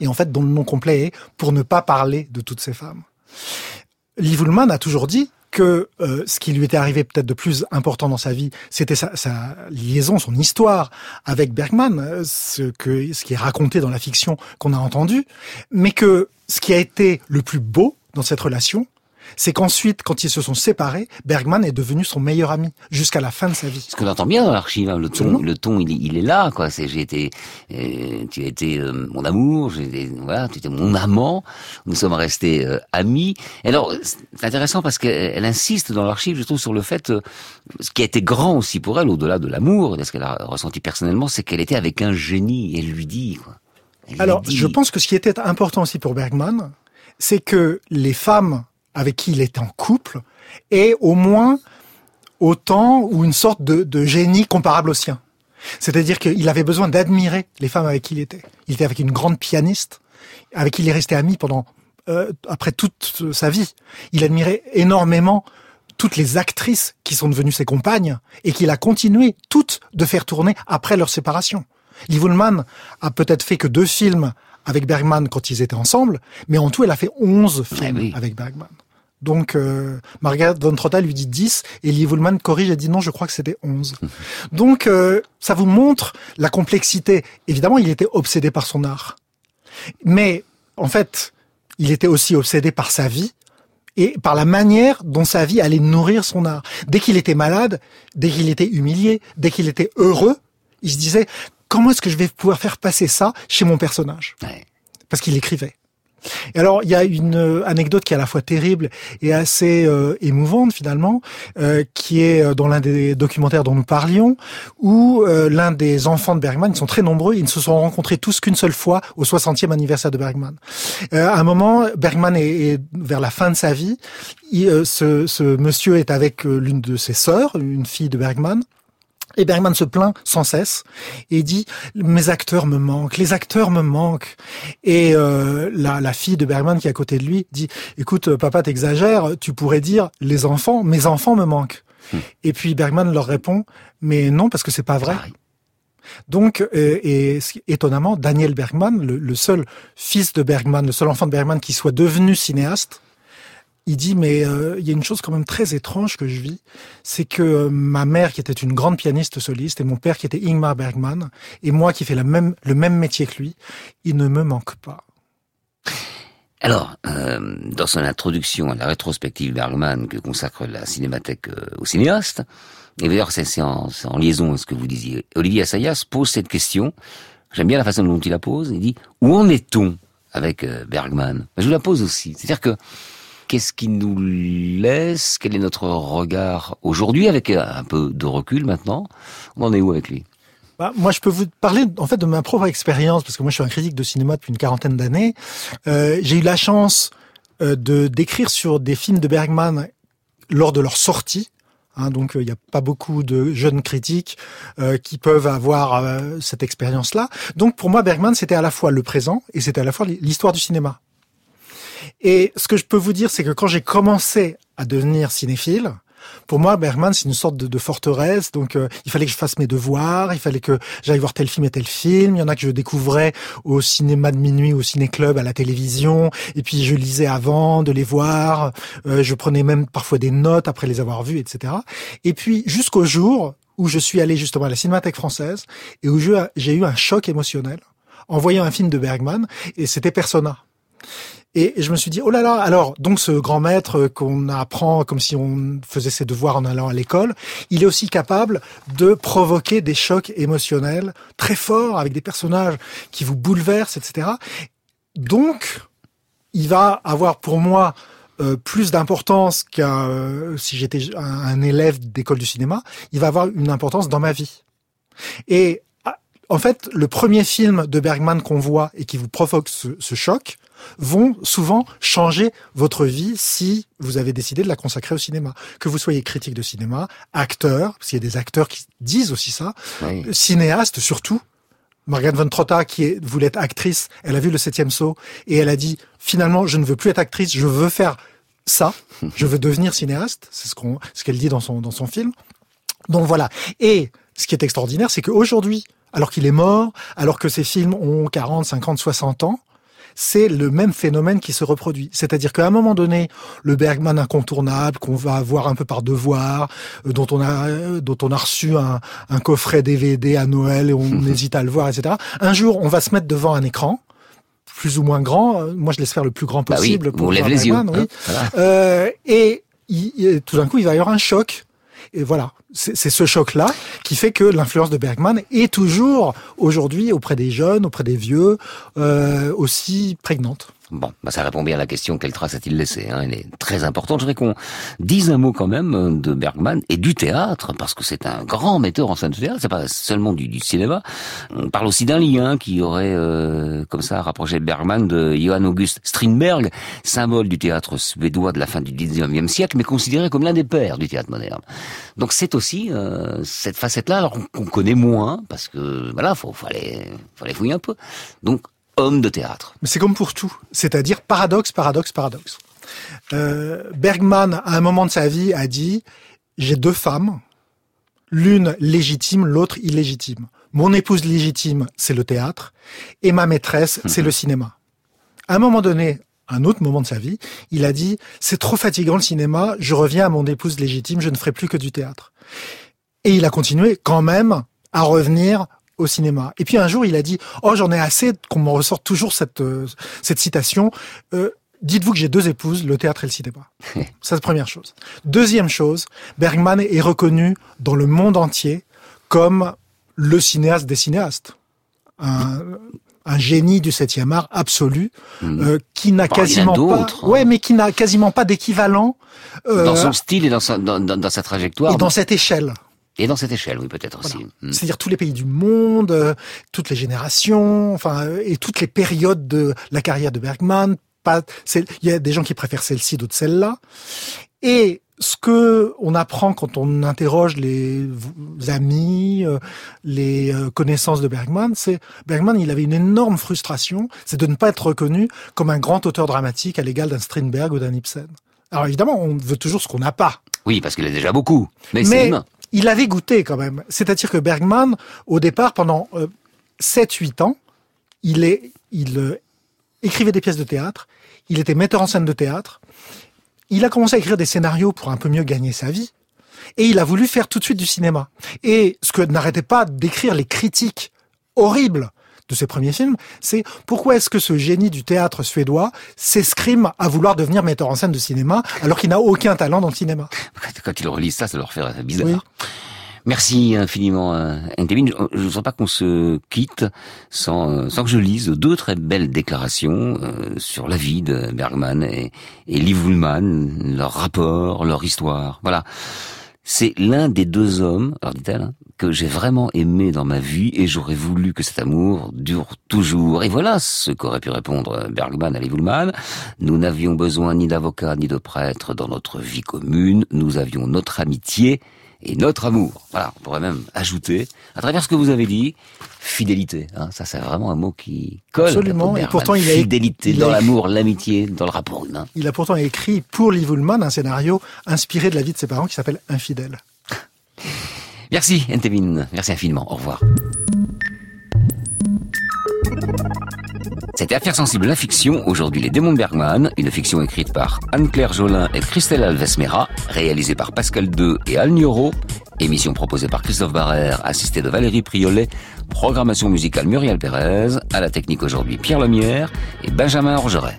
et en fait dont le nom complet est Pour ne pas parler de toutes ces femmes. Lee Woolman a toujours dit que euh, ce qui lui était arrivé peut-être de plus important dans sa vie, c'était sa, sa, liaison, son histoire avec Bergman, euh, ce, que, ce qui est raconté dans la fiction qu'on a entendu, mais que ce qui a été le plus beau dans cette relation, c'est qu'ensuite, quand ils se sont séparés, Bergman est devenu son meilleur ami jusqu'à la fin de sa vie. Ce qu'on entend bien dans l'archive, hein, le ton, le ton, il, il, est là, quoi. C'est j'ai été, euh, tu as été euh, mon amour, j'ai voilà, tu étais mon amant. Nous sommes restés euh, amis. Et alors, c'est intéressant parce qu'elle insiste dans l'archive, je trouve, sur le fait, ce qui a été grand aussi pour elle, au-delà de l'amour, de ce qu'elle a ressenti personnellement, c'est qu'elle était avec un génie. Elle lui dit, quoi. alors, je pense que ce qui était important aussi pour Bergman, c'est que les femmes avec qui il est en couple est au moins autant ou une sorte de, de génie comparable au sien. C'est-à-dire qu'il avait besoin d'admirer les femmes avec qui il était. Il était avec une grande pianiste, avec qui il est resté ami pendant euh, après toute sa vie. Il admirait énormément toutes les actrices qui sont devenues ses compagnes et qu'il a continué toutes de faire tourner après leur séparation. Liv Ullmann a peut-être fait que deux films avec Bergman quand ils étaient ensemble, mais en tout, elle a fait 11 films avec Bergman. Donc, euh, Margaret von Trotta lui dit 10 et Lee Woolman corrige et dit non, je crois que c'était 11. Donc, euh, ça vous montre la complexité. Évidemment, il était obsédé par son art. Mais, en fait, il était aussi obsédé par sa vie et par la manière dont sa vie allait nourrir son art. Dès qu'il était malade, dès qu'il était humilié, dès qu'il était heureux, il se disait comment est-ce que je vais pouvoir faire passer ça chez mon personnage? Parce qu'il écrivait. Et alors, il y a une euh, anecdote qui est à la fois terrible et assez euh, émouvante finalement, euh, qui est euh, dans l'un des documentaires dont nous parlions, où l'un des enfants de Bergman, ils sont très nombreux, ils ne se sont rencontrés tous qu'une seule fois au 60e anniversaire de Bergman. à un moment, Bergman est, est, vers la fin de sa vie, il, ce, ce monsieur est avec l'une de ses sœurs, une fille de Bergman, et Bergman se plaint sans cesse et dit mes acteurs me manquent, les acteurs me manquent. Et euh, la, la, fille de Bergman qui est à côté de lui dit écoute papa t'exagères, tu pourrais dire les enfants, mes enfants me manquent. Hmm. Et puis Bergman leur répond mais non parce que c'est pas vrai. Donc, euh, et étonnamment, Daniel Bergman, le, le, seul fils de Bergman, le seul enfant de Bergman qui soit devenu cinéaste, il dit mais euh, il y a une chose quand même très étrange que je vis, c'est que euh, ma mère qui était une grande pianiste soliste et mon père qui était Ingmar Bergman et moi qui fais la même, le même métier que lui, il ne me manque pas. Alors, euh, dans son introduction à la rétrospective Bergman que consacre la Cinémathèque euh, au cinéaste, et d'ailleurs c'est en, en, liaison à ce que vous disiez, Olivier Assayas pose cette question, j'aime bien la façon dont il la pose, il dit « Où en est-on avec Bergman ?» Je vous la pose aussi, c'est-à-dire que Qu'est-ce qui nous laisse? Quel est notre regard aujourd'hui, avec un peu de recul maintenant? On en est où avec lui? Bah, moi, je peux vous parler en fait de ma propre expérience parce que moi, je suis un critique de cinéma depuis une quarantaine d'années. Euh, j'ai eu la chance euh, de d'écrire sur des films de Bergman lors de leur sortie. Hein, donc, euh, il n'y a pas beaucoup de jeunes critiques euh, qui peuvent avoir euh, cette expérience-là. Donc, pour moi, Bergman, c'était à la fois le présent et c'était à la fois l'histoire du cinéma. Et ce que je peux vous dire, c'est que quand j'ai commencé à devenir cinéphile, pour moi, Bergman, c'est une sorte de, forteresse. Donc, euh, il fallait que je fasse mes devoirs, il fallait que j'aille voir tel film et tel film. Il y en a que je découvrais au cinéma de minuit, au ciné-club, à la télévision. Et puis, je lisais avant de les voir. Euh, je prenais même parfois des notes après les avoir vus, etc. Et puis, jusqu'au jour où je suis allé justement à la Cinémathèque française et où j'ai eu un choc émotionnel en voyant un film de Bergman. Et c'était Persona. Et je me suis dit, oh là là, alors, donc ce grand maître qu'on apprend comme si on faisait ses devoirs en allant à l'école, il est aussi capable de provoquer des chocs émotionnels très forts avec des personnages qui vous bouleversent, etc. Donc, il va avoir pour moi euh, plus d'importance qu'un euh, si j'étais un, un élève d'école du cinéma, il va avoir une importance dans ma vie. Et en fait, le premier film de Bergman qu'on voit et qui vous provoque ce, ce choc, vont souvent changer votre vie si vous avez décidé de la consacrer au cinéma. Que vous soyez critique de cinéma, acteur, parce qu'il y a des acteurs qui disent aussi ça, oui. cinéaste surtout. Margaret von Trotta, qui est, voulait être actrice, elle a vu le septième saut et elle a dit finalement je ne veux plus être actrice, je veux faire ça, je veux devenir cinéaste. C'est ce qu'on, ce qu'elle dit dans son dans son film. Donc voilà. Et ce qui est extraordinaire, c'est qu'aujourd'hui, alors qu'il est mort, alors que ses films ont 40, 50, 60 ans, c'est le même phénomène qui se reproduit. C'est-à-dire qu'à un moment donné, le Bergman incontournable qu'on va avoir un peu par devoir, euh, dont on a euh, dont on a reçu un, un coffret DVD à Noël et on hésite à le voir, etc. Un jour, on va se mettre devant un écran plus ou moins grand. Euh, moi, je laisse faire le plus grand Bah oui, possible pour lève les yeux, oui. hein, voilà. Euh, et il- il- tout d'un coup, il va y avoir un choc. Et voilà, c'est ce choc-là qui fait que l'influence de Bergman est toujours aujourd'hui auprès des jeunes, auprès des vieux, euh, aussi prégnante. Bon, bah ça répond bien à la question quelle trace a-t-il laissé hein? Elle est très importante. Je voudrais qu'on dise un mot quand même euh, de Bergman et du théâtre, parce que c'est un grand metteur en scène de théâtre. C'est pas seulement du, cinéma. On parle aussi d'un lien qui aurait, euh, comme ça, rapproché Bergman de Johann August Strindberg, symbole du théâtre suédois de la fin du 19e siècle, mais considéré comme l'un des pères du théâtre moderne. Donc c'est aussi euh, cette facette-là, alors qu'on- connaît moins, parce que voilà, faut, faut aller fouiller un peu. Donc homme de théâtre. Mais c'est comme pour tout, c'est-à-dire paradoxe, paradoxe, paradoxe. Euh, Bergman, à un moment de sa vie, a dit j'ai deux femmes, l'une légitime, l'autre illégitime. Mon épouse légitime, c'est le théâtre, et ma maîtresse, c'est le cinéma. À un moment donné, un autre moment de sa vie, il a dit c'est trop fatigant le cinéma, je reviens à mon épouse légitime, je ne ferai plus que du théâtre. Et il a continué quand même à revenir au cinéma. Et puis un jour, il a dit "Oh, j'en ai assez qu'on me ressorte toujours cette euh, cette citation. Euh, Dites-vous que j'ai deux épouses, le théâtre et le cinéma. Ça, c'est première chose. Deuxième chose, Bergman est reconnu dans le monde entier comme le cinéaste des cinéastes. Un, un génie du septième art absolu, euh, qui n'a Bon, a quasiment pas, hein. ouais, mais qui n'a quasiment pas d'équivalent euh, dans son style et dans sa, dans, dans- dans sa trajectoire. et dans cette échelle. Et dans cette échelle, oui, peut-être aussi. Hmm. C'est-à-dire tous les pays du monde, euh, toutes les générations, enfin, euh, et toutes les périodes de la carrière de Bergman. Il y a des gens qui préfèrent celle-ci, d'autres celle-là. Et ce que on apprend quand on interroge les amis, euh, les connaissances de Bergman, c'est Bergman, il avait une énorme frustration, c'est de ne pas être reconnu comme un grand auteur dramatique à l'égal d'un Strindberg ou d'un Ibsen. Alors évidemment, on veut toujours ce qu'on n'a pas. Oui, parce qu'il a déjà beaucoup. Mais, c'est humain. Il avait goûté quand même. C'est-à-dire que Bergman, au départ, pendant euh, 7-8 ans, il, euh, écrivait des pièces de théâtre, il était metteur en scène de théâtre, il a commencé à écrire des scénarios pour un peu mieux gagner sa vie, et il a voulu faire tout de suite du cinéma. Et ce que n'arrêtait pas d'écrire les critiques horribles de ses premiers films, c'est pourquoi est-ce que ce génie du théâtre suédois s'escrime à vouloir devenir metteur en scène de cinéma alors qu'il n'a aucun talent dans le cinéma? Quand ils relisent ça, ça leur fait bizarre. Merci infiniment, euh, Ntebin. Je ne voudrais pas qu'on se quitte sans, euh, sans que je lise deux très belles déclarations euh, sur la vie de Bergman et, et Liv Ullmann, leur rapport, leur histoire. Voilà. C'est l'un des deux hommes, alors dit-elle, hein, que j'ai vraiment aimé dans ma vie et j'aurais voulu que cet amour dure toujours. Et voilà ce qu'aurait pu répondre Bergman à Liv Ullmann. Nous n'avions besoin ni d'avocat ni de prêtre dans notre vie commune. Nous avions notre amitié et notre amour. Voilà, on pourrait même ajouter, à travers ce que vous avez dit, fidélité. Hein, ça, c'est vraiment un mot qui colle. Absolument, et pourtant, il a- fidélité il dans l'amour, l'amitié, dans le rapport humain. Il a pourtant écrit pour Liv Ullmann un scénario inspiré de la vie de ses parents qui s'appelle Infidèle. Merci, Entevin. Merci infiniment. Au revoir. C'était Affaires sensibles, la fiction. Aujourd'hui, Les démons de Bergman. Une fiction écrite par Anne-Claire Jolin et Christelle Alves-Mera. Réalisée par Pascal II et Al Nioro. Émission proposée par Christophe Barrère, assisté de Valérie Priolet. Programmation musicale Muriel Pérez. À la technique aujourd'hui, Pierre Lemierre et Benjamin Orgeret.